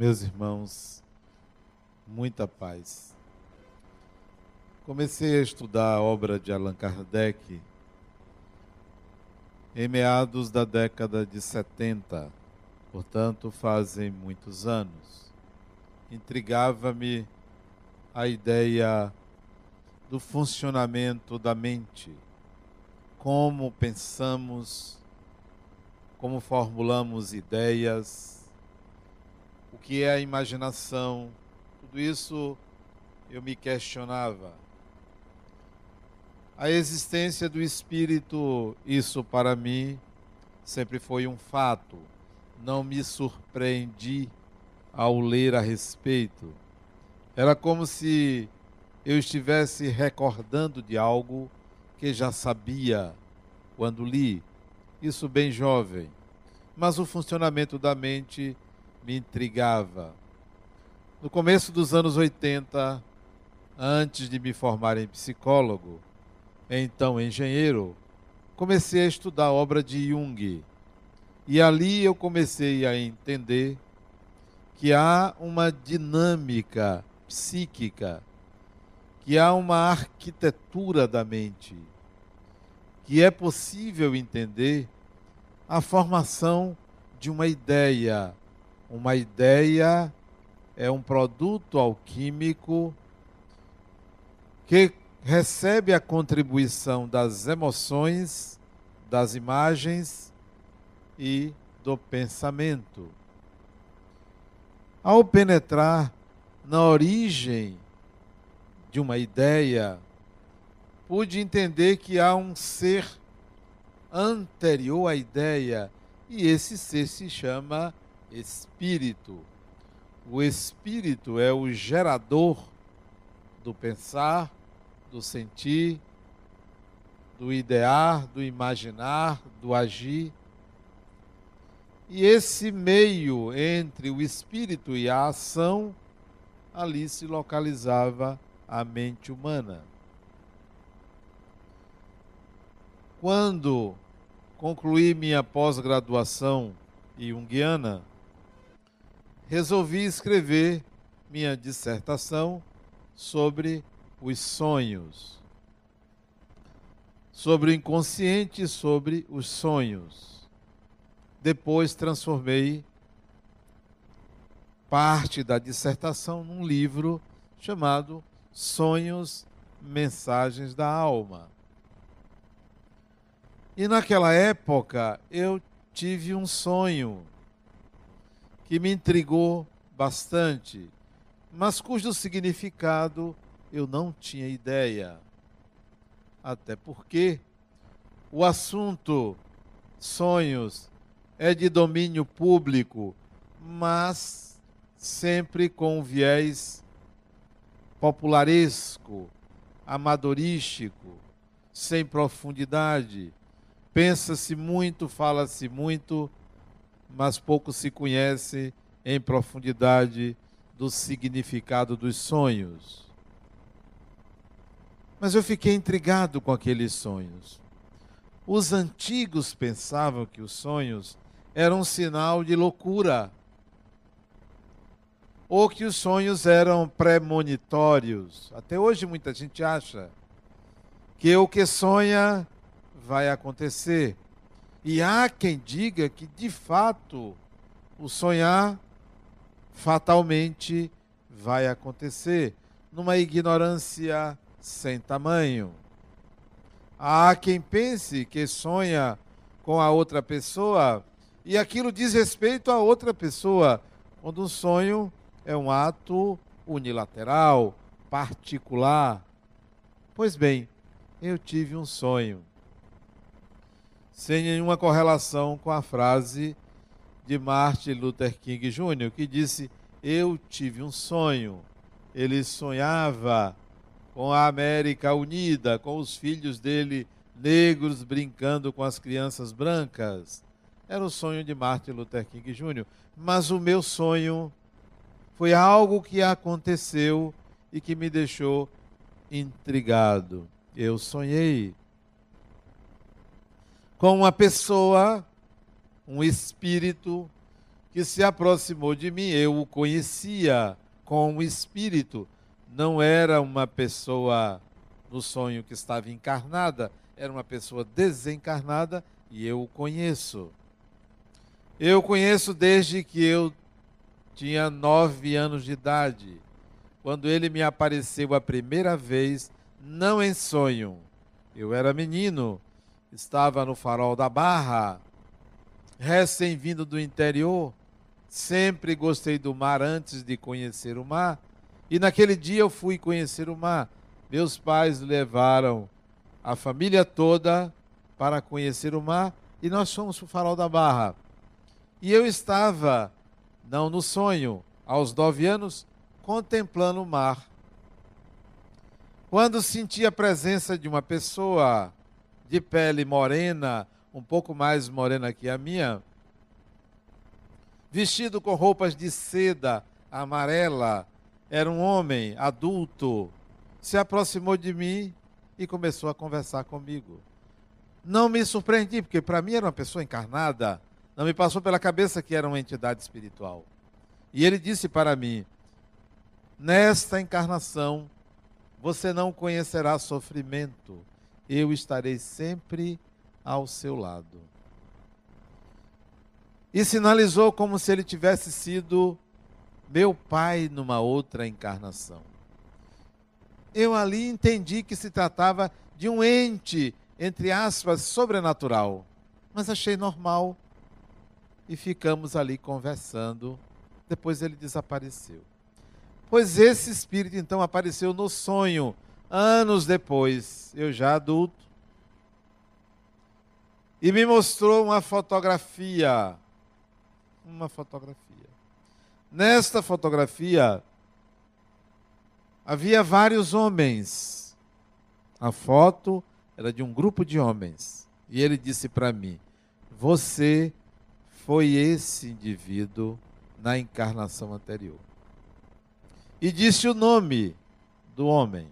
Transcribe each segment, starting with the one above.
Meus irmãos, muita paz. Comecei a estudar a obra de Allan Kardec em meados da década de 70, portanto, fazem muitos anos. Intrigava-me a ideia do funcionamento da mente, como pensamos, como formulamos ideias, que é a imaginação, tudo isso eu me questionava. A existência do espírito, isso para mim sempre foi um fato. Não me surpreendi ao ler a respeito. Era como se eu estivesse recordando de algo que já sabia quando li, isso bem jovem. Mas o funcionamento da mente me intrigava. No começo dos anos 80, antes de me formar em psicólogo, então engenheiro, comecei a estudar a obra de Jung. E ali eu comecei a entender que há uma dinâmica psíquica, que há uma arquitetura da mente, que é possível entender a formação de uma ideia. Uma ideia é um produto alquímico que recebe a contribuição das emoções, das imagens e do pensamento. Ao penetrar na origem de uma ideia, pude entender que há um ser anterior à ideia, e esse ser se chama espírito. O espírito é o gerador do pensar, do sentir, do idear, do imaginar, do agir. E esse meio entre o espírito e a ação, ali se localizava a mente humana. Quando concluí minha pós-graduação junguiana, resolvi escrever minha dissertação sobre os sonhos, sobre o inconsciente, sobre os sonhos. Depois transformei parte da dissertação num livro chamado Sonhos, Mensagens da Alma. E naquela época eu tive um sonho que me intrigou bastante, mas cujo significado eu não tinha ideia. Até porque o assunto sonhos é de domínio público, mas sempre com viés popularesco, amadorístico, sem profundidade. Pensa-se muito, fala-se muito, mas pouco se conhece em profundidade do significado dos sonhos. Mas eu fiquei intrigado com aqueles sonhos. Os antigos pensavam que os sonhos eram um sinal de loucura, ou que os sonhos eram premonitórios. Até hoje muita gente acha que o que sonha vai acontecer. E há quem diga que de fato o sonhar fatalmente vai acontecer, numa ignorância sem tamanho. Há quem pense que sonha com a outra pessoa e aquilo diz respeito a outra pessoa, quando um sonho é um ato unilateral, particular. Pois bem, eu tive um sonho, sem nenhuma correlação com a frase de Martin Luther King Jr., que disse: Eu tive um sonho. Ele sonhava com a América unida, com os filhos dele negros brincando com as crianças brancas. Era o sonho de Martin Luther King Jr. Mas o meu sonho foi algo que aconteceu e que me deixou intrigado. Eu sonhei com uma pessoa, um espírito, que se aproximou de mim, eu o conhecia com espírito. Não era uma pessoa no sonho que estava encarnada, era uma pessoa desencarnada e eu o conheço. Eu conheço desde que eu tinha nove anos de idade, quando ele me apareceu a primeira vez, não em sonho. Eu era menino, estava no farol da Barra, recém-vindo do interior, sempre gostei do mar antes de conhecer o mar, e naquele dia eu fui conhecer o mar. Meus pais levaram a família toda para conhecer o mar e nós fomos para o farol da Barra. E eu estava, não no sonho, aos nove anos, contemplando o mar. Quando senti a presença de uma pessoa de pele morena, um pouco mais morena que a minha, vestido com roupas de seda amarela, era um homem adulto, se aproximou de mim e começou a conversar comigo. Não me surpreendi, porque para mim era uma pessoa encarnada, não me passou pela cabeça que era uma entidade espiritual. E ele disse para mim: Nesta encarnação, você não conhecerá sofrimento, eu estarei sempre ao seu lado. E sinalizou como se ele tivesse sido meu pai numa outra encarnação. Eu ali entendi que se tratava de um ente, entre aspas, sobrenatural, mas achei normal e ficamos ali conversando. Depois ele desapareceu. Pois esse espírito então apareceu no sonho, anos depois, eu já adulto, e me mostrou uma fotografia. Uma fotografia. Nesta fotografia havia vários homens. A foto era de um grupo de homens. E ele disse para mim: Você foi esse indivíduo na encarnação anterior. E disse o nome do homem.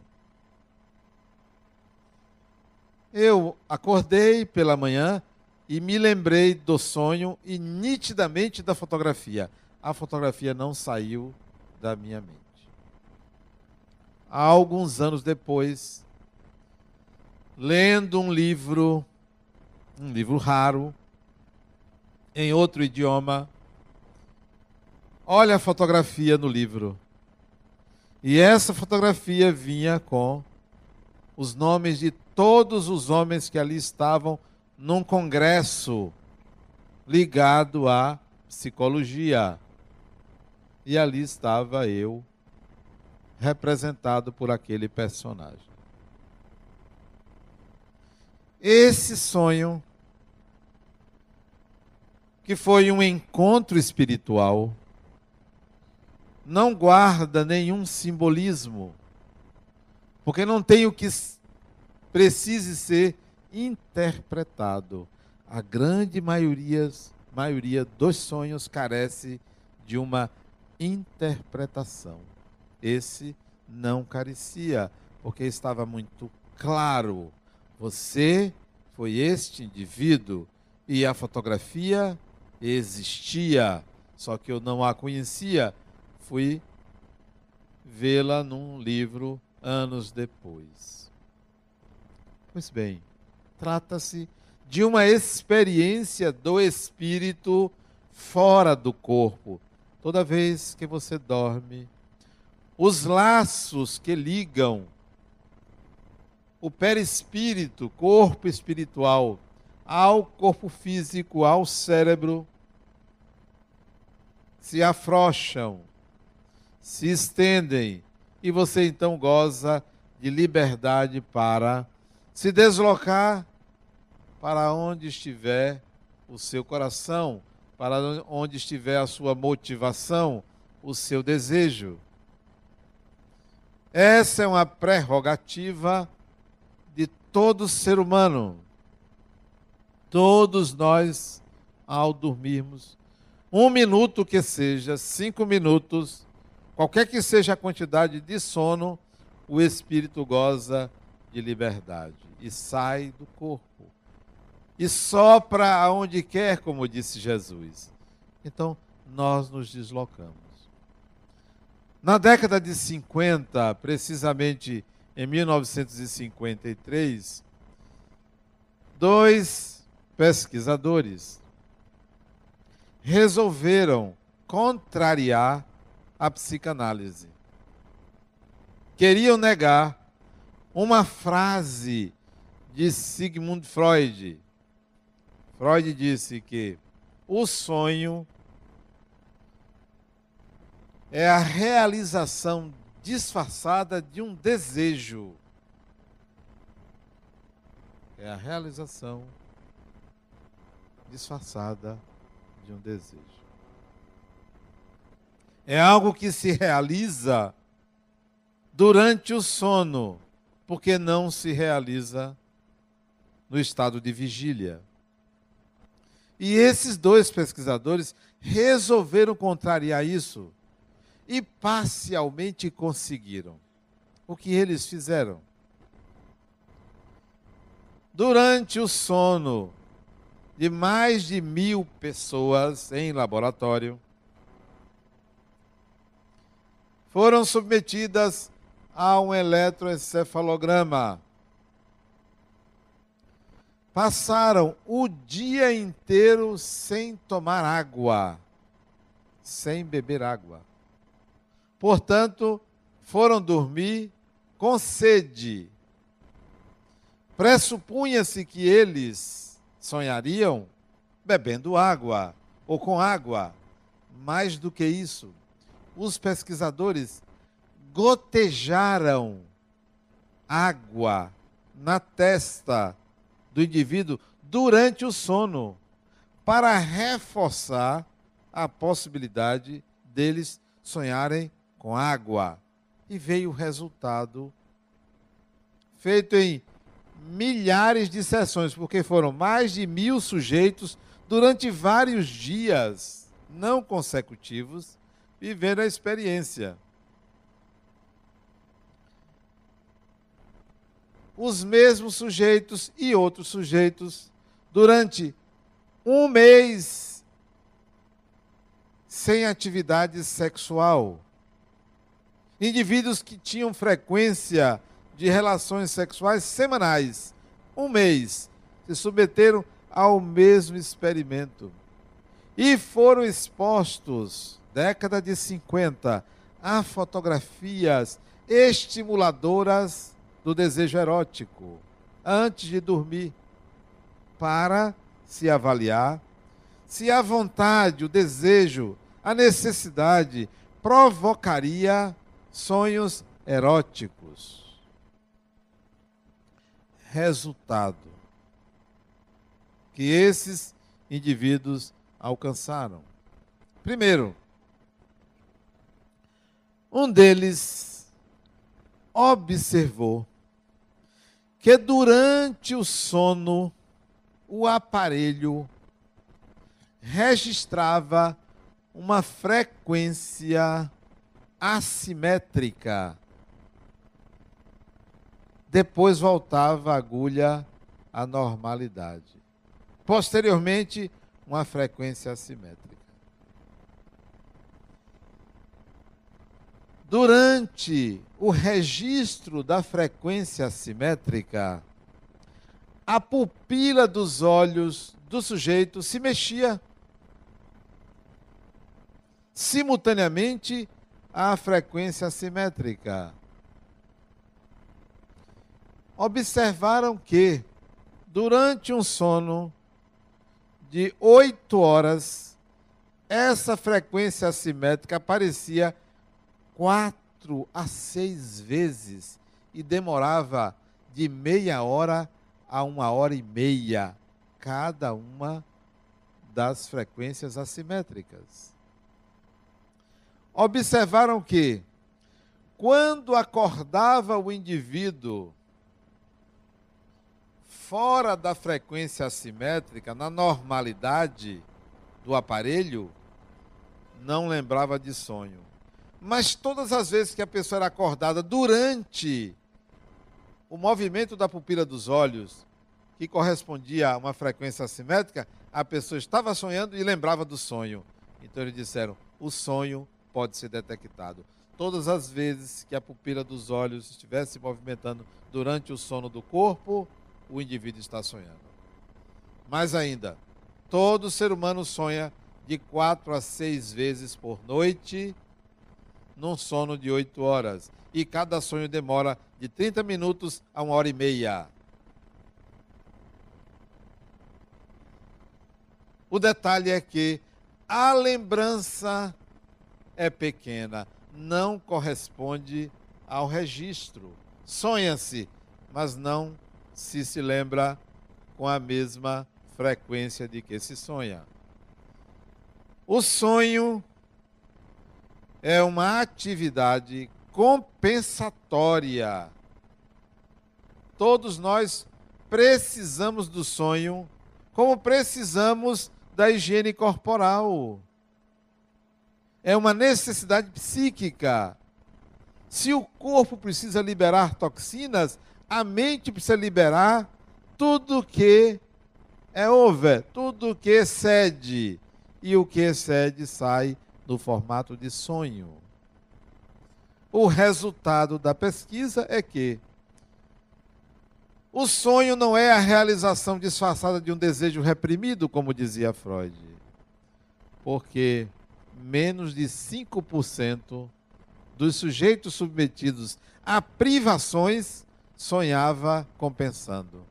Eu acordei pela manhã e me lembrei do sonho e nitidamente da fotografia. A fotografia não saiu da minha mente. Há alguns anos depois, lendo um livro, um livro raro, em outro idioma. Olha a fotografia no livro. E essa fotografia vinha com os nomes de todos os homens que ali estavam num congresso ligado à psicologia. E ali estava eu, representado por aquele personagem. Esse sonho que foi um encontro espiritual, não guarda nenhum simbolismo, porque não tem o que precise ser interpretado. A grande maioria, maioria dos sonhos carece de uma interpretação. Esse não carecia, porque estava muito claro. Você foi este indivíduo e a fotografia existia, só que eu não a conhecia. Fui vê-la num livro anos depois. Pois bem, trata-se de uma experiência do espírito fora do corpo. Toda vez que você dorme, os laços que ligam o perispírito, corpo espiritual, ao corpo físico, ao cérebro, se afrouxam, se estendem, e você então goza de liberdade para se deslocar para onde estiver o seu coração, para onde estiver a sua motivação, o seu desejo. Essa é uma prerrogativa de todo ser humano. Todos nós, ao dormirmos, um minuto que seja, cinco minutos, qualquer que seja a quantidade de sono, o espírito goza de liberdade e sai do corpo. E sopra aonde quer, como disse Jesus. Então, nós nos deslocamos. Na década de 50, precisamente em 1953, dois pesquisadores resolveram contrariar a psicanálise. Queriam negar uma frase de Sigmund Freud. Freud disse que o sonho é a realização disfarçada de um desejo. É a realização disfarçada de um desejo. É algo que se realiza durante o sono, porque não se realiza no estado de vigília. E esses dois pesquisadores resolveram contrariar isso e parcialmente conseguiram. O que eles fizeram? Durante o sono de mais de mil pessoas em laboratório, foram submetidas a um eletroencefalograma. Passaram o dia inteiro sem tomar água, sem beber água. Portanto, foram dormir com sede. Pressupunha-se que eles sonhariam bebendo água ou com água. Mais do que isso, os pesquisadores gotejaram água na testa do indivíduo durante o sono, para reforçar a possibilidade deles sonharem com água. E veio o resultado feito em milhares de sessões, porque foram mais de mil sujeitos durante vários dias não consecutivos vivendo a experiência. Os mesmos sujeitos e outros sujeitos durante um mês sem atividade sexual. Indivíduos que tinham frequência de relações sexuais semanais, um mês, se submeteram ao mesmo experimento e foram expostos, década de 50, a fotografias estimuladoras do desejo erótico antes de dormir, para se avaliar se a vontade, o desejo, a necessidade provocaria sonhos eróticos. Resultado que esses indivíduos alcançaram. Primeiro, um deles observou que durante o sono o aparelho registrava uma frequência assimétrica. Depois voltava a agulha à normalidade. Posteriormente, uma frequência assimétrica. Durante o registro da frequência assimétrica, a pupila dos olhos do sujeito se mexia. Simultaneamente, a frequência simétrica. Observaram que, durante um sono de oito horas, essa frequência assimétrica aparecia quatro a seis vezes e demorava de meia hora a uma hora e meia cada uma das frequências assimétricas observaram que, quando acordava o indivíduo fora da frequência assimétrica, na normalidade do aparelho, não lembrava de sonho. Mas todas as vezes que a pessoa era acordada durante o movimento da pupila dos olhos, que correspondia a uma frequência assimétrica, a pessoa estava sonhando e lembrava do sonho. Então eles disseram: o sonho pode ser detectado. Todas as vezes que a pupila dos olhos estiver se movimentando durante o sono do corpo, o indivíduo está sonhando. Mais ainda, todo ser humano sonha de quatro a seis vezes por noite, num sono de oito horas. E cada sonho demora de 30 minutos a uma hora e meia. O detalhe é que a lembrança é pequena, não corresponde ao registro. Sonha-se, mas não se se lembra com a mesma frequência de que se sonha. O sonho é uma atividade compensatória. Todos nós precisamos do sonho, como precisamos da higiene corporal. É uma necessidade psíquica. Se o corpo precisa liberar toxinas, a mente precisa liberar tudo que é over, tudo que excede. E o que excede sai no formato de sonho. O resultado da pesquisa é que o sonho não é a realização disfarçada de um desejo reprimido, como dizia Freud. Porque menos de 5% dos sujeitos submetidos a privações sonhava compensando.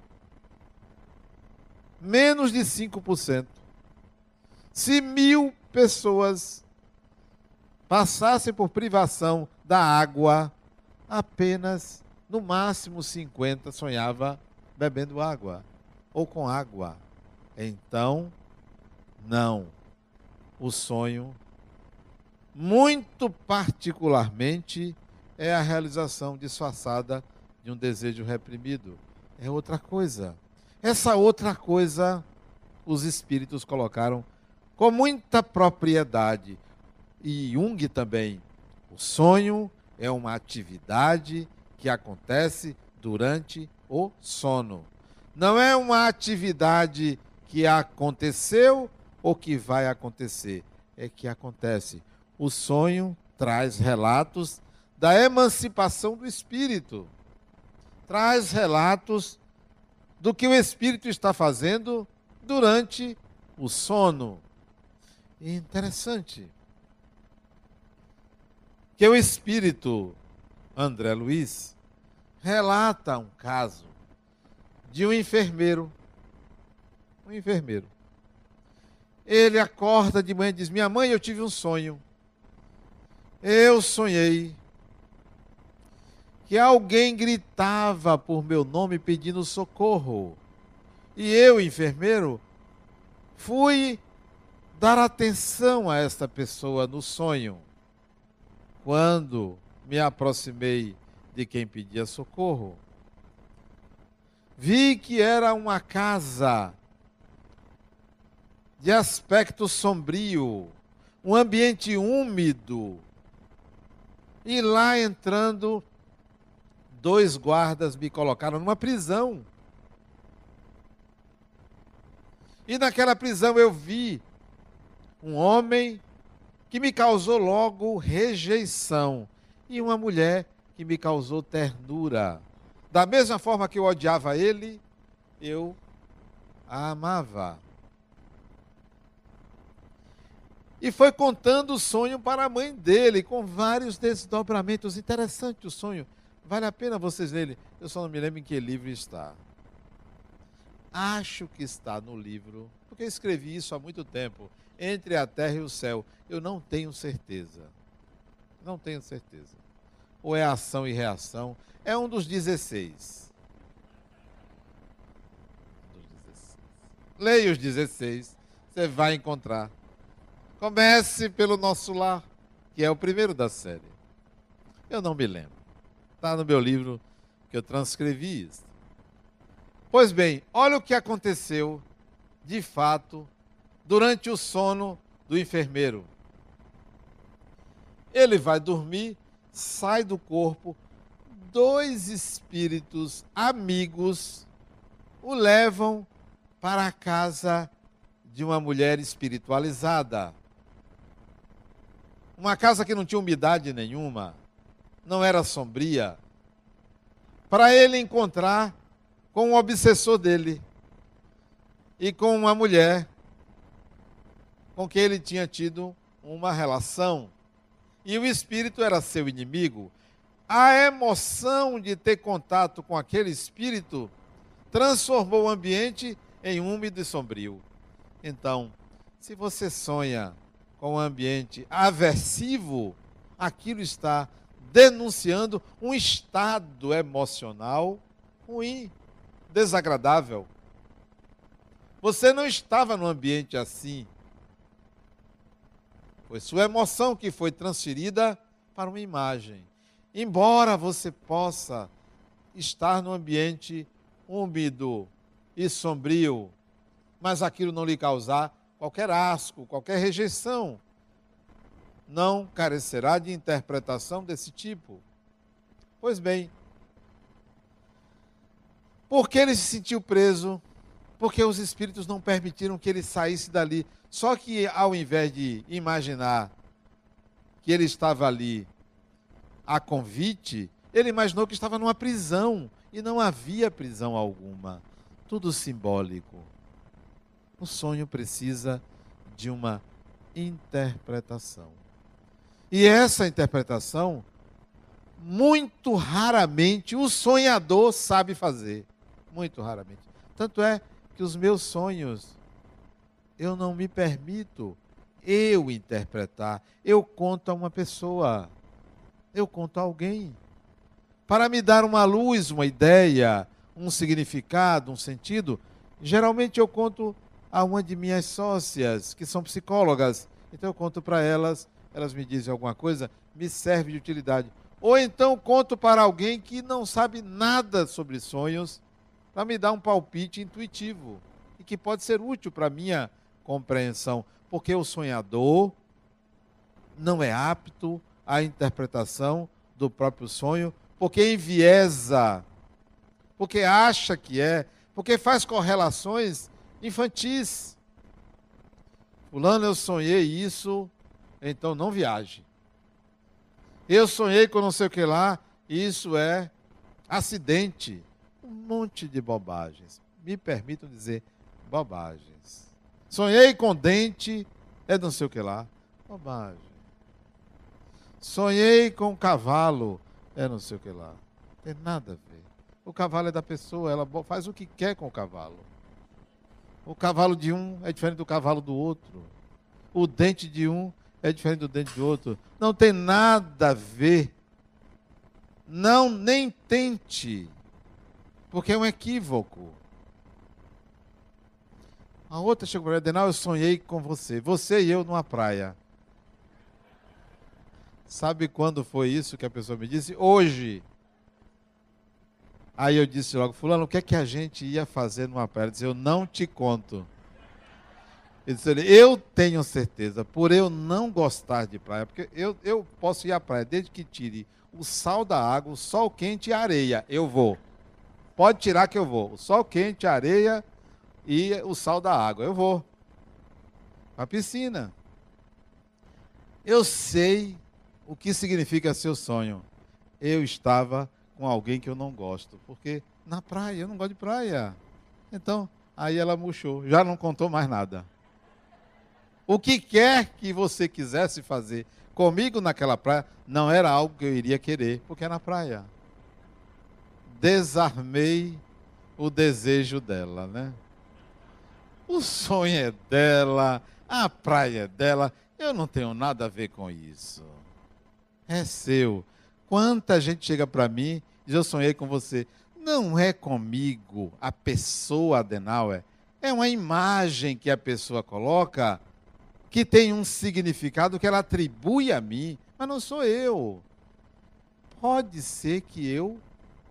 Menos de 5%. Se mil pessoas passassem por privação da água, apenas no máximo 50 sonhava bebendo água ou com água. Então, não. O sonho, muito particularmente, é a realização disfarçada de um desejo reprimido. É outra coisa. Essa outra coisa os espíritos colocaram com muita propriedade. E Jung também. O sonho é uma atividade que acontece durante o sono. Não é uma atividade que aconteceu ou que vai acontecer, é que acontece. O sonho traz relatos da emancipação do espírito. Traz relatos do que o espírito está fazendo durante o sono. interessante que o espírito André Luiz relata um caso de um enfermeiro. Um enfermeiro. Ele acorda de manhã e diz: Minha mãe, eu tive um sonho. Eu sonhei que alguém gritava por meu nome pedindo socorro. E eu, enfermeiro, fui dar atenção a esta pessoa no sonho. Quando me aproximei de quem pedia socorro. Vi que era uma casa de aspecto sombrio, um ambiente úmido. E lá entrando, dois guardas me colocaram numa prisão. E naquela prisão eu vi um homem que me causou logo rejeição e uma mulher que me causou ternura. Da mesma forma que eu odiava ele, eu a amava. E foi contando o sonho para a mãe dele, com vários desdobramentos. Interessante o sonho. Vale a pena vocês lerem. Eu só não me lembro em que livro está. Acho que está no livro, porque escrevi isso há muito tempo. Entre a terra e o céu. Eu não tenho certeza. Não tenho certeza. Ou é ação e reação? É um dos 16. Leia os 16. Você vai encontrar. Comece pelo nosso lar, que é o primeiro da série. Eu não me lembro. Está no meu livro que eu transcrevi isso. Pois bem, olha o que aconteceu de fato durante o sono do enfermeiro. Ele vai dormir, sai do corpo, dois espíritos amigos o levam para a casa de uma mulher espiritualizada. uma casa que não tinha umidade nenhuma, não era sombria, para ele encontrar com o obsessor dele e com uma mulher com quem ele tinha tido uma relação. E o espírito era seu inimigo. A emoção de ter contato com aquele espírito transformou o ambiente em úmido e sombrio. Então, se você sonha com um ambiente aversivo, aquilo está denunciando um estado emocional ruim, desagradável. Você não estava num ambiente assim. Foi sua emoção que foi transferida para uma imagem. Embora você possa estar num ambiente úmido e sombrio, mas aquilo não lhe causar qualquer asco, qualquer rejeição, não carecerá de interpretação desse tipo. Pois bem, porque ele se sentiu preso, porque os espíritos não permitiram que ele saísse dali. Só que ao invés de imaginar que ele estava ali a convite, ele imaginou que estava numa prisão e não havia prisão alguma. Tudo simbólico. O sonho precisa de uma interpretação. E essa interpretação, muito raramente o sonhador sabe fazer. Muito raramente. Tanto é que os meus sonhos, eu não me permito eu interpretar. Eu conto a uma pessoa. Eu conto a alguém. Para me dar uma luz, uma ideia, um significado, um sentido, geralmente eu conto a uma de minhas sócias, que são psicólogas. Então eu conto para elas, elas me dizem alguma coisa, me serve de utilidade. Ou então conto para alguém que não sabe nada sobre sonhos, para me dar um palpite intuitivo e que pode ser útil para minha compreensão, porque o sonhador não é apto à interpretação do próprio sonho, porque enviesa, porque acha que é, porque faz correlações infantis. Fulano, eu sonhei isso, então não viaje. Eu sonhei com não sei o que lá, isso é acidente. Um monte de bobagens. Me permitam dizer bobagens. Sonhei com dente, é não sei o que lá. Bobagem. Sonhei com cavalo, é não sei o que lá. Tem nada a ver. O cavalo é da pessoa, ela faz o que quer com o cavalo. O cavalo de um é diferente do cavalo do outro. O dente de um é diferente do dente do outro. Não tem nada a ver. Não, nem tente. Porque é um equívoco. A outra chegou para mim, Adenal, eu sonhei com você. Você e eu numa praia. Sabe quando foi isso que a pessoa me disse? Hoje. Aí eu disse logo, fulano, o que é que a gente ia fazer numa praia? Ele disse, eu não te conto. Ele disse, eu tenho certeza, por eu não gostar de praia, porque eu, eu posso ir à praia desde que tire o sal da água, o sol quente e a areia, eu vou. Pode tirar que eu vou. O sol quente, a areia e o sal da água, eu vou. A piscina. Eu sei o que significa seu sonho. Eu estava com alguém que eu não gosto. Porque na praia, eu não gosto de praia. Então, aí ela murchou, já não contou mais nada. O que quer que você quisesse fazer comigo naquela praia, não era algo que eu iria querer, porque é na praia. Desarmei o desejo dela, né? O sonho é dela, a praia é dela, eu não tenho nada a ver com isso. É seu. Quanta gente chega para mim e diz: Eu sonhei com você. Não é comigo a pessoa Adenauer. É uma imagem que a pessoa coloca que tem um significado que ela atribui a mim, mas não sou eu. Pode ser que eu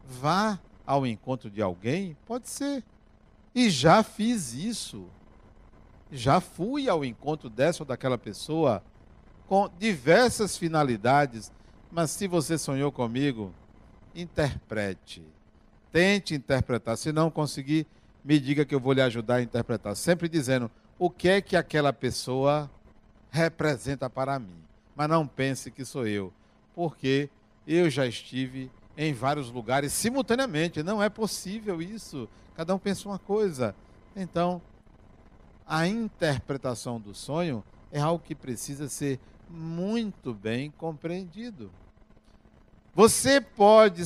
vá ao encontro de alguém? Pode ser. E já fiz isso. Já fui ao encontro dessa ou daquela pessoa com diversas finalidades, mas se você sonhou comigo, interprete. Tente interpretar. Se não conseguir, me diga que eu vou lhe ajudar a interpretar. Sempre dizendo o que é que aquela pessoa representa para mim. mas não pense que sou eu, porque eu já estive em vários lugares simultaneamente. Não é possível isso. Cada um pensa uma coisa. Então, a interpretação do sonho é algo que precisa ser muito bem compreendido. Você pode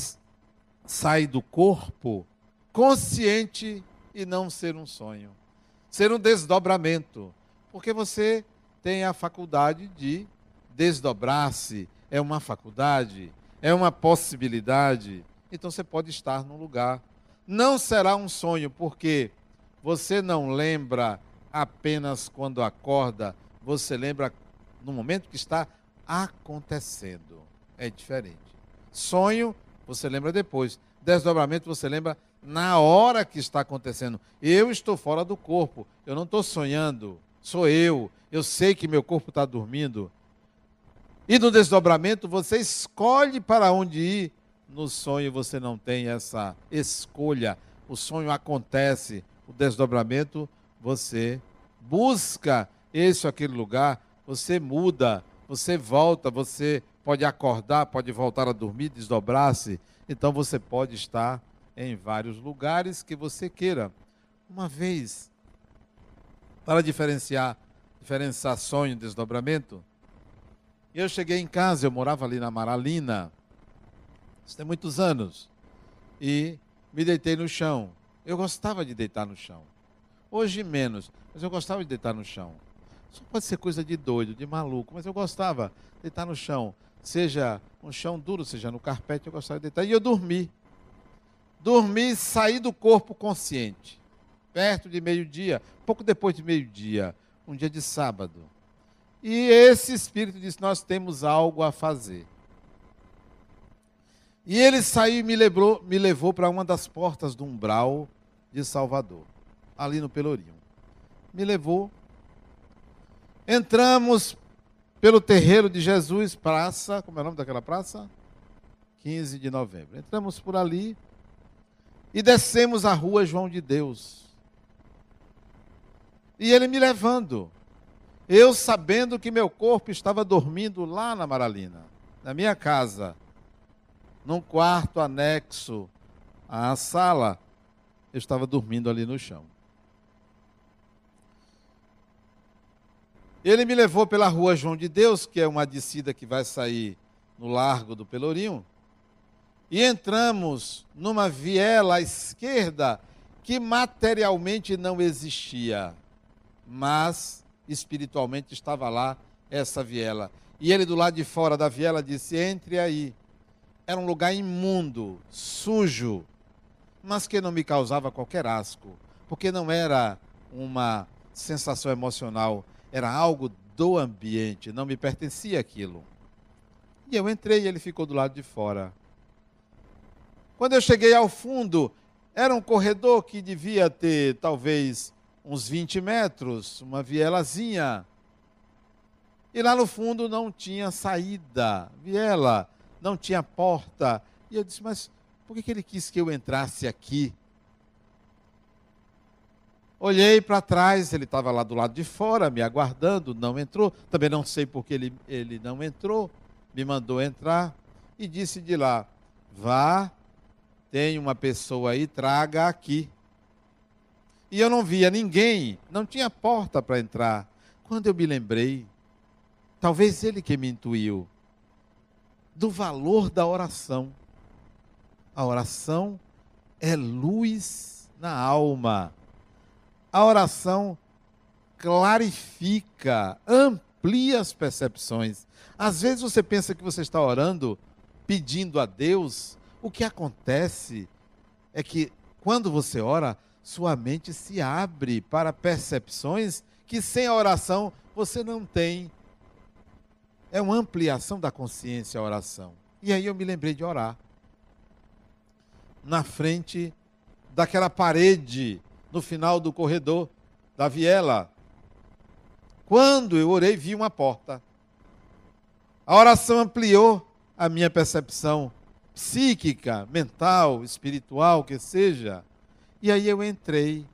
sair do corpo consciente e não ser um sonho, ser um desdobramento, porque você tem a faculdade de desdobrar-se, é uma faculdade, é uma possibilidade. Então você pode estar num lugar. Não será um sonho, porque você não lembra apenas quando acorda, você lembra no momento que está acontecendo. É diferente. Sonho, você lembra depois. Desdobramento, você lembra na hora que está acontecendo. Eu estou fora do corpo, eu não estou sonhando, sou eu. Eu sei que meu corpo está dormindo. E no desdobramento, você escolhe para onde ir. No sonho, você não tem essa escolha. O sonho acontece. O desdobramento, você busca esse ou aquele lugar, você muda, você volta, você pode acordar, pode voltar a dormir, desdobrar-se. Então você pode estar em vários lugares que você queira. Uma vez, para diferenciar, diferenciar sonho e desdobramento, eu cheguei em casa, eu morava ali na Maralina, isso tem muitos anos, e me deitei no chão. Eu gostava de deitar no chão. Hoje menos, mas eu gostava de deitar no chão. Isso pode ser coisa de doido, de maluco, mas eu gostava de deitar no chão. Seja um chão duro, seja no carpete, eu gostava de deitar. E eu dormi. Dormi, saí do corpo consciente. Perto de meio-dia, pouco depois de meio-dia, um dia de sábado. E esse espírito disse: Nós temos algo a fazer. E ele saiu e me me levou para uma das portas do umbral de Salvador, ali no Pelourinho. Me levou. Entramos pelo terreiro de Jesus, praça, como é o nome daquela praça? 15 de novembro. Entramos por ali e descemos a rua João de Deus. E ele me levando. Eu sabendo que meu corpo estava dormindo lá na Maralina, na minha casa, num quarto anexo à sala, eu estava dormindo ali no chão. Ele me levou pela rua João de Deus, que é uma descida que vai sair no Largo do Pelourinho, e entramos numa viela à esquerda que materialmente não existia, mas espiritualmente estava lá essa viela. E ele do lado de fora da viela disse: "Entre aí". Era um lugar imundo, sujo, mas que não me causava qualquer asco, porque não era uma sensação emocional, era algo do ambiente, não me pertencia aquilo. E eu entrei e ele ficou do lado de fora. Quando eu cheguei ao fundo, era um corredor que devia ter talvez uns 20 metros, uma vielazinha. E lá no fundo não tinha saída, viela, não tinha porta. E eu disse, mas por que ele quis que eu entrasse aqui? Olhei para trás, ele estava lá do lado de fora, me aguardando, não entrou. Também não sei por que ele, ele não entrou, me mandou entrar e disse de lá: vá tem uma pessoa aí, traga aqui. E eu não via ninguém, não tinha porta para entrar. Quando eu me lembrei, talvez ele que me intuiu, do valor da oração. A oração é luz na alma. A oração clarifica, amplia as percepções. Às vezes você pensa que você está orando, pedindo a Deus o que acontece é que quando você ora, sua mente se abre para percepções que sem a oração você não tem. É uma ampliação da consciência a oração. E aí eu me lembrei de orar. Na frente daquela parede, no final do corredor da viela. Quando eu orei, vi uma porta. A oração ampliou a minha percepção psíquica, mental, espiritual, que seja. E aí eu entrei.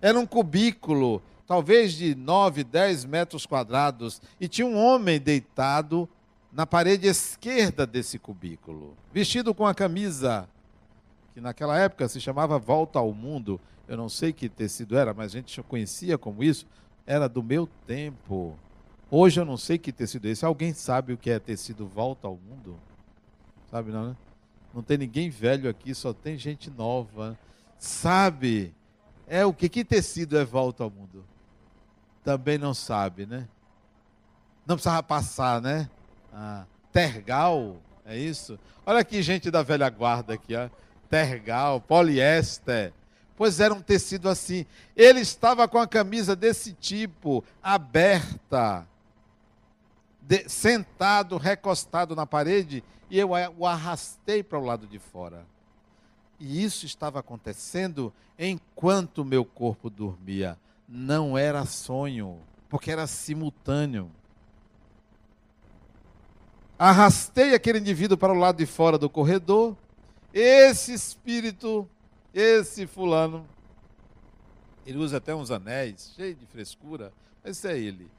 Era um cubículo, talvez de 9, 10 metros quadrados, e tinha um homem deitado na parede esquerda desse cubículo, vestido com a camisa que naquela época se chamava Volta ao Mundo. Eu não sei que tecido era, mas a gente conhecia como isso. Era do meu tempo. Hoje eu não sei que tecido é esse. Alguém sabe o que é tecido Volta ao Mundo? Sabe não, né? Não tem ninguém velho aqui, só tem gente nova. Sabe? É o que? Que tecido é Volta ao Mundo? Também não sabe, né? Não precisava passar, né? Ah, tergal, é isso? Olha aqui, gente da velha guarda aqui, ó. Tergal, poliéster. Pois era um tecido assim. Ele estava com a camisa desse tipo, aberta, de, sentado, recostado na parede, e eu o arrastei para o lado de fora. E isso estava acontecendo enquanto meu corpo dormia. Não era sonho, porque era simultâneo. Arrastei aquele indivíduo para o lado de fora do corredor. Esse espírito, esse fulano, ele usa até uns anéis, cheio de frescura, esse é ele.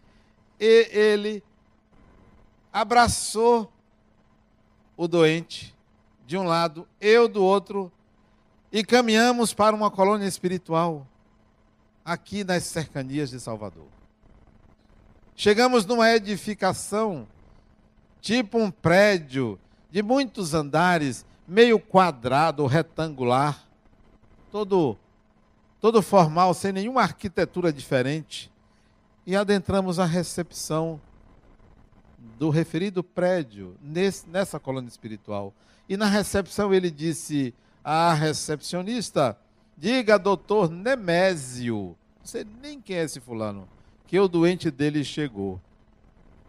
E ele abraçou o doente de um lado, eu do outro, e caminhamos para uma colônia espiritual aqui nas cercanias de Salvador. Chegamos numa edificação tipo um prédio de muitos andares, meio quadrado, retangular, todo todo formal, sem nenhuma arquitetura diferente. E adentramos a recepção do referido prédio nesse, nessa colônia espiritual. E na recepção ele disse à recepcionista: Diga, doutor Nemésio, não sei nem quem é esse fulano, que o doente dele chegou.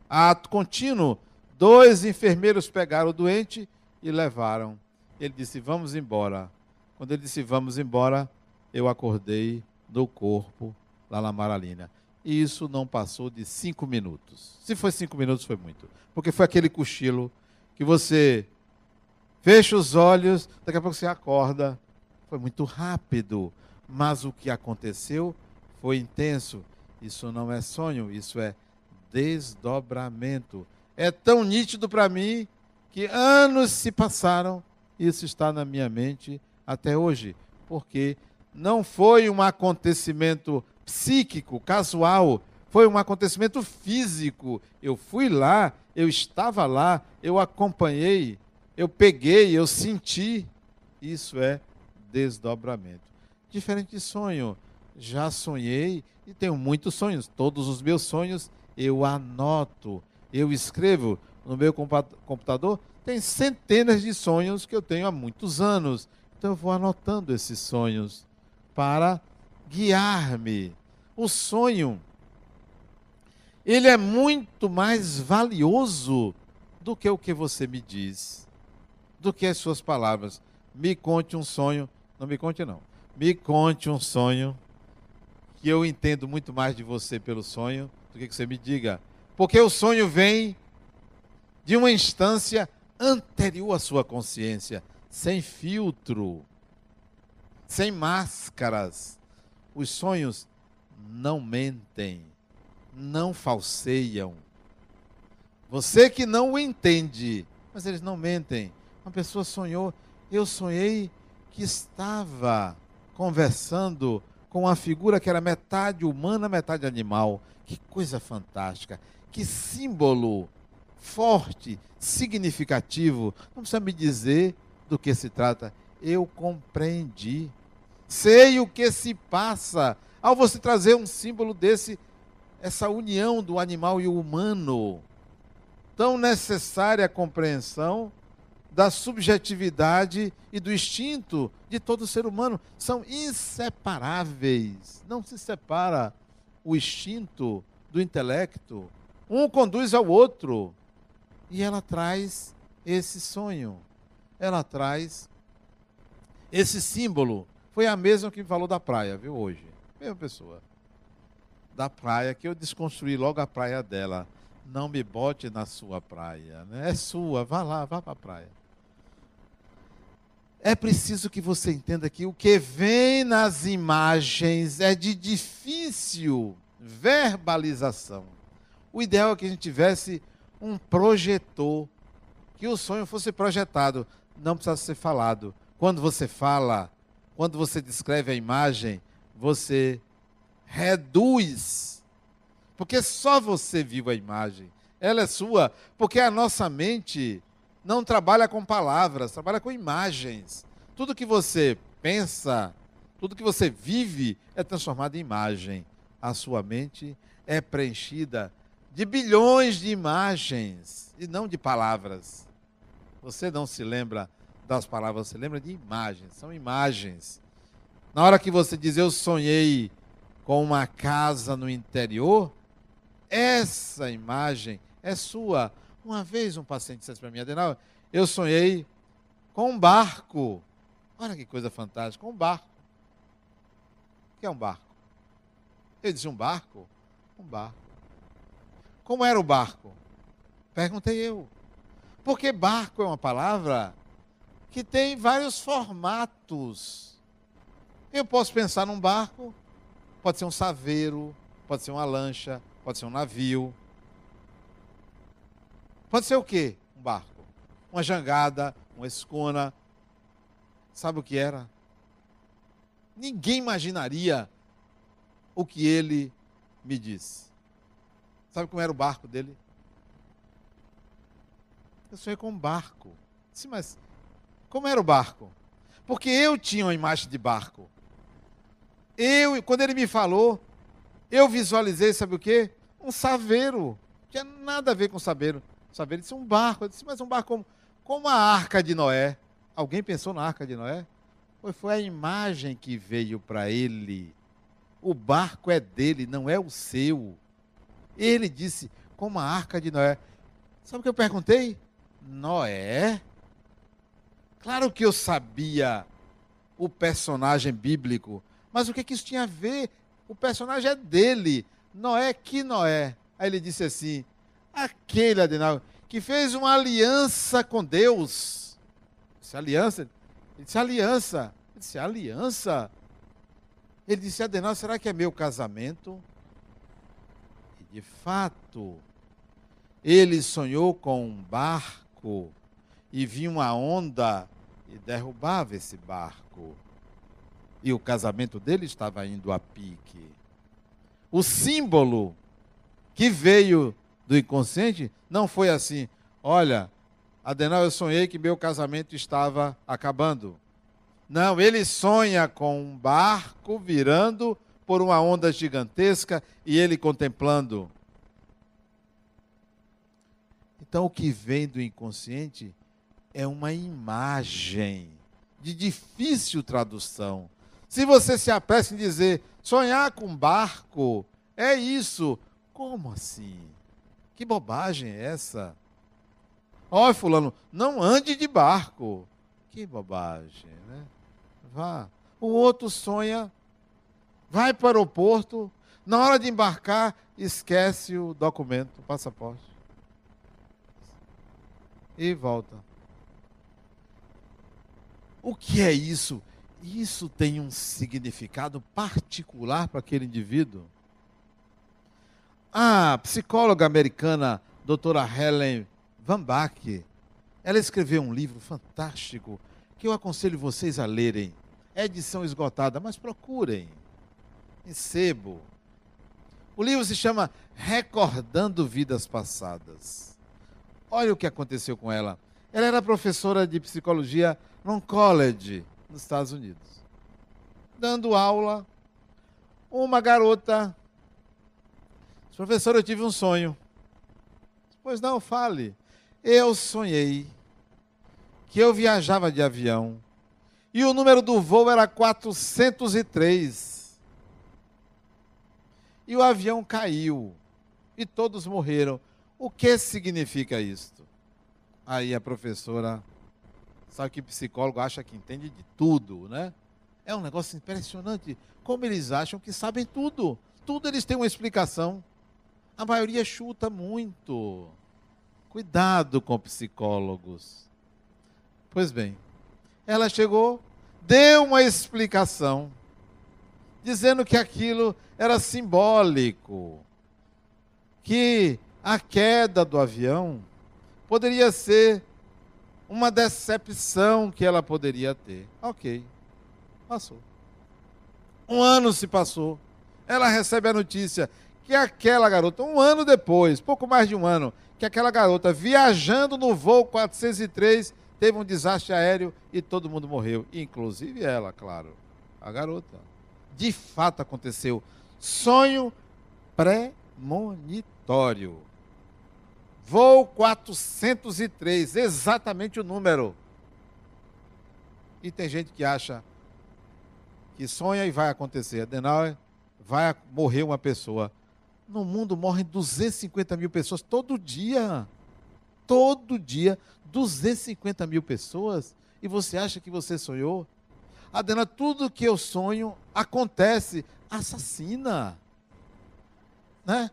Ato contínuo, Dois enfermeiros pegaram o doente e levaram. Ele disse: Vamos embora. Quando ele disse: Vamos embora, eu acordei no corpo lá na Maralina. E isso não passou de cinco minutos. Se foi cinco minutos, foi muito. Porque foi aquele cochilo que você fecha os olhos, daqui a pouco você acorda. Foi muito rápido. Mas o que aconteceu foi intenso. Isso não é sonho, isso é desdobramento é tão nítido para mim que anos se passaram, isso está na minha mente até hoje, porque não foi um acontecimento psíquico, casual, foi um acontecimento físico. Eu fui lá, eu estava lá, eu acompanhei, eu peguei, eu senti. Isso é desdobramento. Diferente de sonho. Já sonhei e tenho muitos sonhos. Todos os meus sonhos eu anoto eu escrevo no meu computador, tem centenas de sonhos que eu tenho há muitos anos. Então eu vou anotando esses sonhos para guiar-me. O sonho ele é muito mais valioso do que o que você me diz, do que as suas palavras. Me conte um sonho, não me conte não. Me conte um sonho que eu entendo muito mais de você pelo sonho do que que você me diga porque o sonho vem de uma instância anterior à sua consciência, sem filtro, sem máscaras. Os sonhos não mentem, não falseiam. Você que não o entende, mas eles não mentem. Uma pessoa sonhou, eu sonhei que estava conversando com uma figura que era metade humana, metade animal. Que coisa fantástica que símbolo forte, significativo. Não precisa me dizer do que se trata. Eu compreendi. Sei o que se passa ao você trazer um símbolo desse, essa união do animal e o humano. Tão necessária a compreensão da subjetividade e do instinto de todo ser humano. São inseparáveis. Não se separa o instinto do intelecto, um conduz ao outro. E ela traz esse sonho. Ela traz esse símbolo. Foi a mesma que falou da praia, viu, hoje. Mesma pessoa. Da praia, que eu desconstruí logo a praia dela. Não me bote na sua praia. Né? É sua, vá lá, vá para a praia. É preciso que você entenda que o que vem nas imagens é de difícil verbalização. O ideal é que a gente tivesse um projetor, que o sonho fosse projetado, não precisa ser falado. Quando você fala, quando você descreve a imagem, você reduz. Porque só você viu a imagem. Ela é sua, porque a nossa mente não trabalha com palavras, trabalha com imagens. Tudo que você pensa, tudo que você vive é transformado em imagem. A sua mente é preenchida de bilhões de imagens e não de palavras. Você não se lembra das palavras, você lembra de imagens, são imagens. Na hora que você diz eu sonhei com uma casa no interior, essa imagem é sua. Uma vez um paciente disse para mim, Adenal, eu sonhei com um barco. Olha que coisa fantástica, um barco. O que é um barco? Ele disse, um barco? Um barco. Como era o barco? Perguntei eu. Porque barco é uma palavra que tem vários formatos. Eu posso pensar num barco, pode ser um saveiro, pode ser uma lancha, pode ser um navio. Pode ser o quê? Um barco. Uma jangada, uma escuna. Sabe o que era? Ninguém imaginaria o que ele me disse. Sabe como era o barco dele? Eu sonhei com um barco. Sim, mas como era o barco? Porque eu tinha uma imagem de barco. Eu, quando ele me falou, eu visualizei, sabe o quê? Um saveiro. Não tinha nada a ver com saveiro. Saveiro disse um barco. Eu disse, mas um barco como, como a arca de Noé. Alguém pensou na arca de Noé? Foi, foi a imagem que veio para ele. O barco é dele, não é o seu. Ele disse, como a arca de Noé. Sabe o que eu perguntei? Noé? Claro que eu sabia o personagem bíblico, mas o que, que isso tinha a ver? O personagem é dele. Noé, que Noé? Aí ele disse assim: aquele Adenal que fez uma aliança com Deus. Disse aliança? Ele disse aliança. Ele disse aliança. Ele disse, Adenal, será que é meu casamento? E de fato, ele sonhou com um barco e vinha uma onda e derrubava esse barco. E o casamento dele estava indo a pique. O símbolo que veio do inconsciente não foi assim: olha, Adenal, eu sonhei que meu casamento estava acabando. Não, ele sonha com um barco virando por uma onda gigantesca e ele contemplando. Então, o que vem do inconsciente é uma imagem de difícil tradução. Se você se apressa em dizer sonhar com barco, é isso. Como assim? Que bobagem é essa? Olha, fulano, não ande de barco. Que bobagem, né? Vá. O outro sonha, vai para o aeroporto, na hora de embarcar, esquece o documento, o passaporte. E volta. O que é isso? Isso tem um significado particular para aquele indivíduo. A psicóloga americana, doutora Helen Van Bach, ela escreveu um livro fantástico que eu aconselho vocês a lerem. É edição esgotada, mas procurem. Em sebo. O livro se chama Recordando Vidas Passadas. Olha o que aconteceu com ela. Ela era professora de psicologia num college nos Estados Unidos. Dando aula, uma garota. Professor, eu tive um sonho. Pois não, fale. Eu sonhei que eu viajava de avião e o número do voo era 403. E o avião caiu e todos morreram. O que significa isto? Aí a professora Sabe que psicólogo acha que entende de tudo, né? É um negócio impressionante. Como eles acham que sabem tudo. Tudo eles têm uma explicação. A maioria chuta muito. Cuidado com psicólogos. Pois bem, ela chegou, deu uma explicação. dizendo que aquilo era simbólico, que a queda do avião poderia ser uma decepção que ela poderia ter. Ok, passou. Um ano se passou. Ela recebe a notícia que aquela garota, um ano depois, pouco mais de um ano, que aquela garota, viajando no voo 403, teve um desastre aéreo e todo mundo morreu, inclusive ela, claro, a garota. De fato aconteceu. Sonho premonitório. Voo 403, exatamente o número. E tem gente que acha que sonha e vai acontecer. Adenauer, vai morrer uma pessoa. No mundo morrem 250 mil pessoas todo dia. Todo dia, 250 mil pessoas. E você acha que você sonhou? Adena, tudo que eu sonho acontece. Assassina. Né?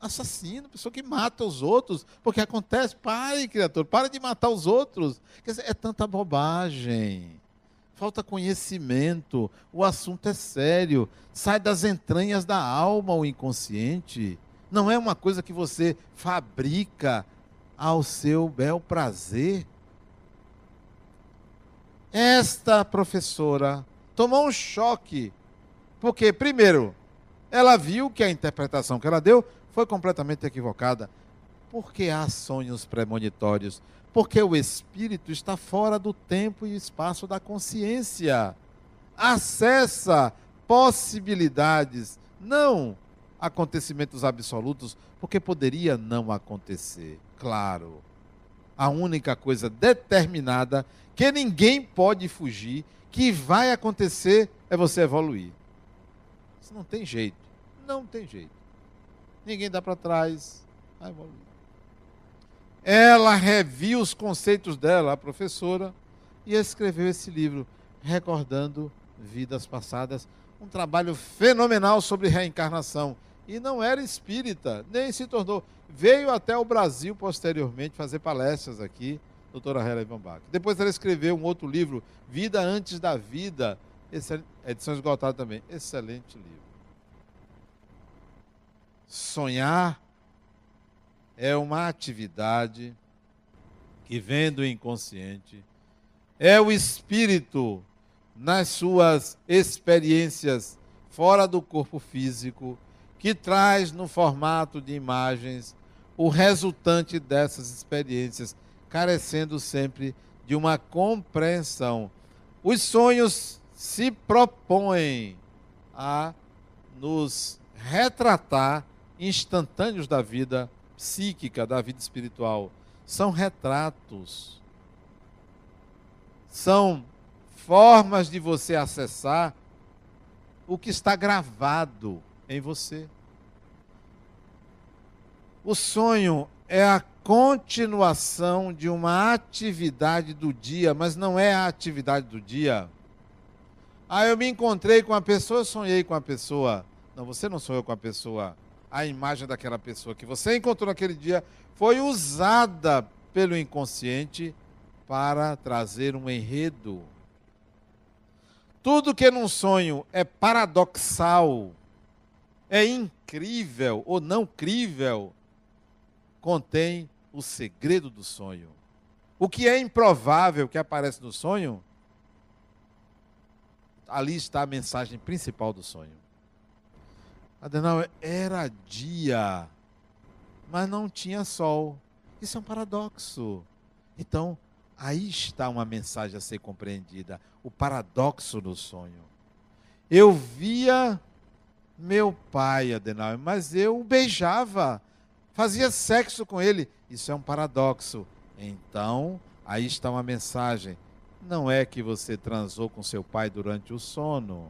Assassina, pessoa que mata os outros. Porque acontece. Pare, criatura, para de matar os outros. Quer dizer, é tanta bobagem falta conhecimento, o assunto é sério, sai das entranhas da alma o inconsciente. Não é uma coisa que você fabrica ao seu bel prazer. Esta professora tomou um choque, porque, primeiro, ela viu que a interpretação que ela deu foi completamente equivocada. Porque há sonhos premonitórios? Porque o espírito está fora do tempo e espaço da consciência. Acessa possibilidades, não acontecimentos absolutos, porque poderia não acontecer. Claro. A única coisa determinada que ninguém pode fugir, que vai acontecer, é você evoluir. Isso não tem jeito. Não tem jeito. Ninguém dá para trás. Vai evoluir. Ela reviu os conceitos dela, a professora, e escreveu esse livro, Recordando Vidas Passadas, um trabalho fenomenal sobre reencarnação. E não era espírita, nem se tornou. Veio até o Brasil posteriormente fazer palestras aqui, doutora Helen Van Bach. Depois ela escreveu um outro livro, Vida Antes da Vida, edição esgotada também. Excelente livro. Sonhar é uma atividade que vem do inconsciente, é o espírito nas suas experiências fora do corpo físico, que traz no formato de imagens o resultante dessas experiências, carecendo sempre de uma compreensão. Os sonhos se propõem a nos retratar instantâneos da vida psíquica da vida espiritual. São retratos. São formas de você acessar o que está gravado em você. O sonho é a continuação de uma atividade do dia, mas não é a atividade do dia. Ah, eu me encontrei com a pessoa, sonhei com a pessoa. Não, você não sonhou com a pessoa a imagem daquela pessoa que você encontrou naquele dia foi usada pelo inconsciente para trazer um enredo. Tudo que num sonho é paradoxal, é incrível ou não crível, contém o segredo do sonho. O que é improvável que aparece no sonho, ali está a mensagem principal do sonho. Adenauer, era dia, mas não tinha sol. Isso é um paradoxo. Então, aí está uma mensagem a ser compreendida: o paradoxo do sonho. Eu via meu pai, Adenauer, mas eu o beijava, fazia sexo com ele. Isso é um paradoxo. Então, aí está uma mensagem. Não é que você transou com seu pai durante o sono.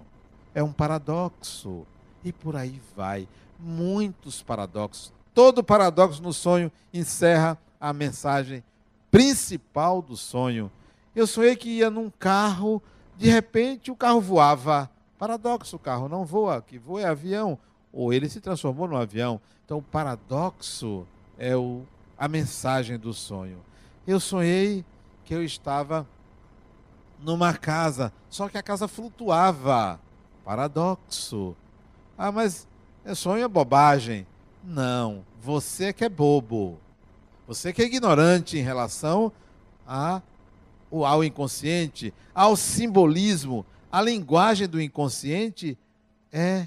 É um paradoxo. E por aí vai. Muitos paradoxos. Todo paradoxo no sonho encerra a mensagem principal do sonho. Eu sonhei que ia num carro, de repente o carro voava. Paradoxo, o carro não voa, que voa é avião. Ou ele se transformou num avião. Então, o paradoxo é o, a mensagem do sonho. Eu sonhei que eu estava numa casa, só que a casa flutuava paradoxo. Ah, mas é sonho é bobagem. Não, você que é bobo. Você que é ignorante em relação a, ao inconsciente, ao simbolismo. A linguagem do inconsciente é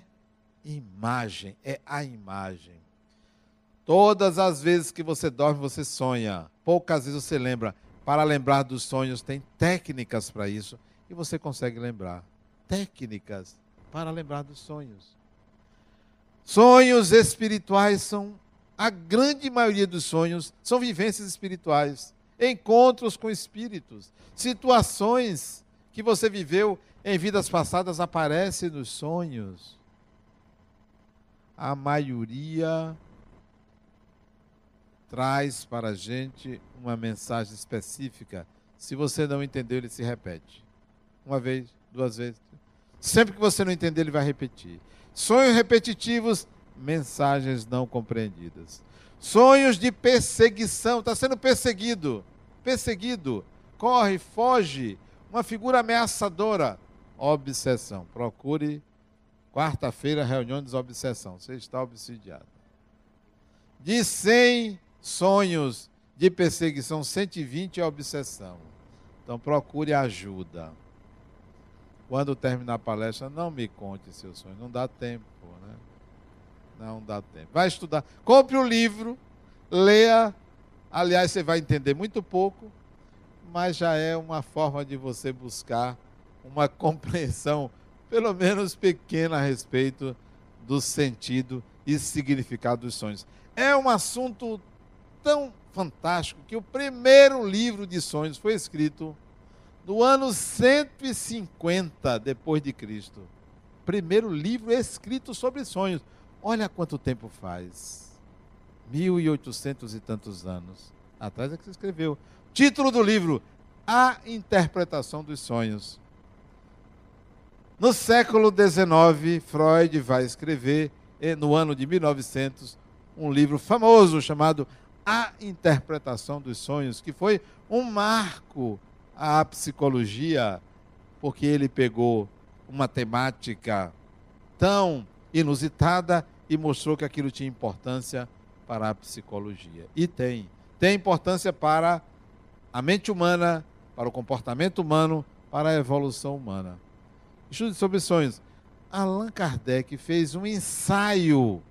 imagem, é a imagem. Todas as vezes que você dorme, você sonha. Poucas vezes você lembra. Para lembrar dos sonhos, tem técnicas para isso. E você consegue lembrar. Técnicas para lembrar dos sonhos. Sonhos espirituais são, a grande maioria dos sonhos são vivências espirituais, encontros com espíritos, situações que você viveu em vidas passadas aparecem nos sonhos. A maioria traz para a gente uma mensagem específica. Se você não entendeu, ele se repete. Uma vez, duas vezes. Sempre que você não entender, ele vai repetir. Sonhos repetitivos, mensagens não compreendidas. Sonhos de perseguição, está sendo perseguido. Perseguido. Corre, foge. Uma figura ameaçadora. Obsessão. Procure quarta-feira, reunião de obsessão. Você está obsidiado. De 100 sonhos de perseguição, 120 é obsessão. Então procure ajuda. Quando terminar a palestra, não me conte seus sonhos. Não dá tempo, né? Não dá tempo. Vai estudar. Compre o um livro, leia. Aliás, você vai entender muito pouco, mas já é uma forma de você buscar uma compreensão, pelo menos pequena, a respeito do sentido e significado dos sonhos. É um assunto tão fantástico que o primeiro livro de sonhos foi escrito no ano 150 depois de Cristo. Primeiro livro escrito sobre sonhos. Olha quanto tempo faz. 1800 e tantos anos atrás é que se escreveu. Título do livro: A Interpretação dos Sonhos. No século XIX, Freud vai escrever, no ano de 1900, um livro famoso chamado A Interpretação dos Sonhos, que foi um marco à psicologia, porque ele pegou uma temática tão inusitada e mostrou que aquilo tinha importância para a psicologia. E tem. Tem importância para a mente humana, para o comportamento humano, para a evolução humana. Estude sobre sonhos. Allan Kardec fez um ensaio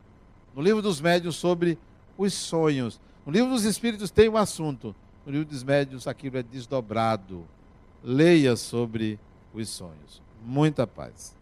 no livro dos médios sobre os sonhos. No livro dos espíritos tem um assunto. No livro dos médios aquilo é desdobrado. Leia sobre os sonhos. Muita paz.